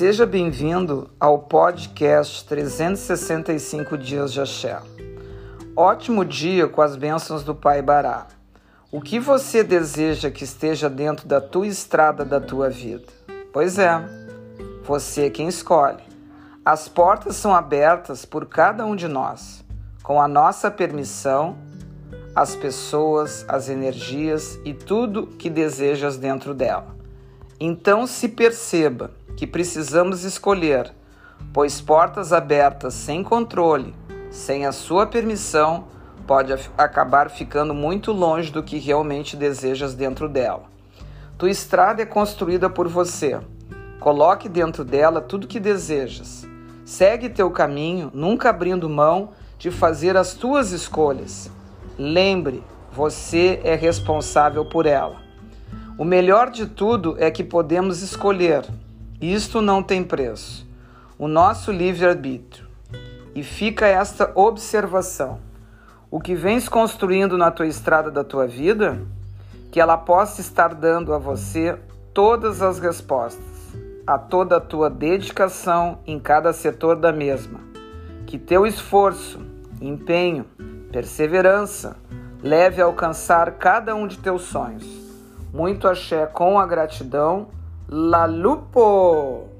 Seja bem-vindo ao podcast 365 Dias de Axé. Ótimo dia com as bênçãos do Pai Bará. O que você deseja que esteja dentro da tua estrada da tua vida? Pois é, você é quem escolhe. As portas são abertas por cada um de nós, com a nossa permissão, as pessoas, as energias e tudo que desejas dentro dela. Então se perceba que precisamos escolher, pois portas abertas sem controle, sem a sua permissão, pode acabar ficando muito longe do que realmente desejas dentro dela. Tua estrada é construída por você. Coloque dentro dela tudo que desejas. Segue teu caminho, nunca abrindo mão de fazer as tuas escolhas. Lembre, você é responsável por ela. O melhor de tudo é que podemos escolher isto não tem preço. O nosso livre-arbítrio. E fica esta observação. O que vens construindo na tua estrada da tua vida, que ela possa estar dando a você todas as respostas, a toda a tua dedicação em cada setor da mesma. Que teu esforço, empenho, perseverança leve a alcançar cada um de teus sonhos. Muito axé com a gratidão La Lupo.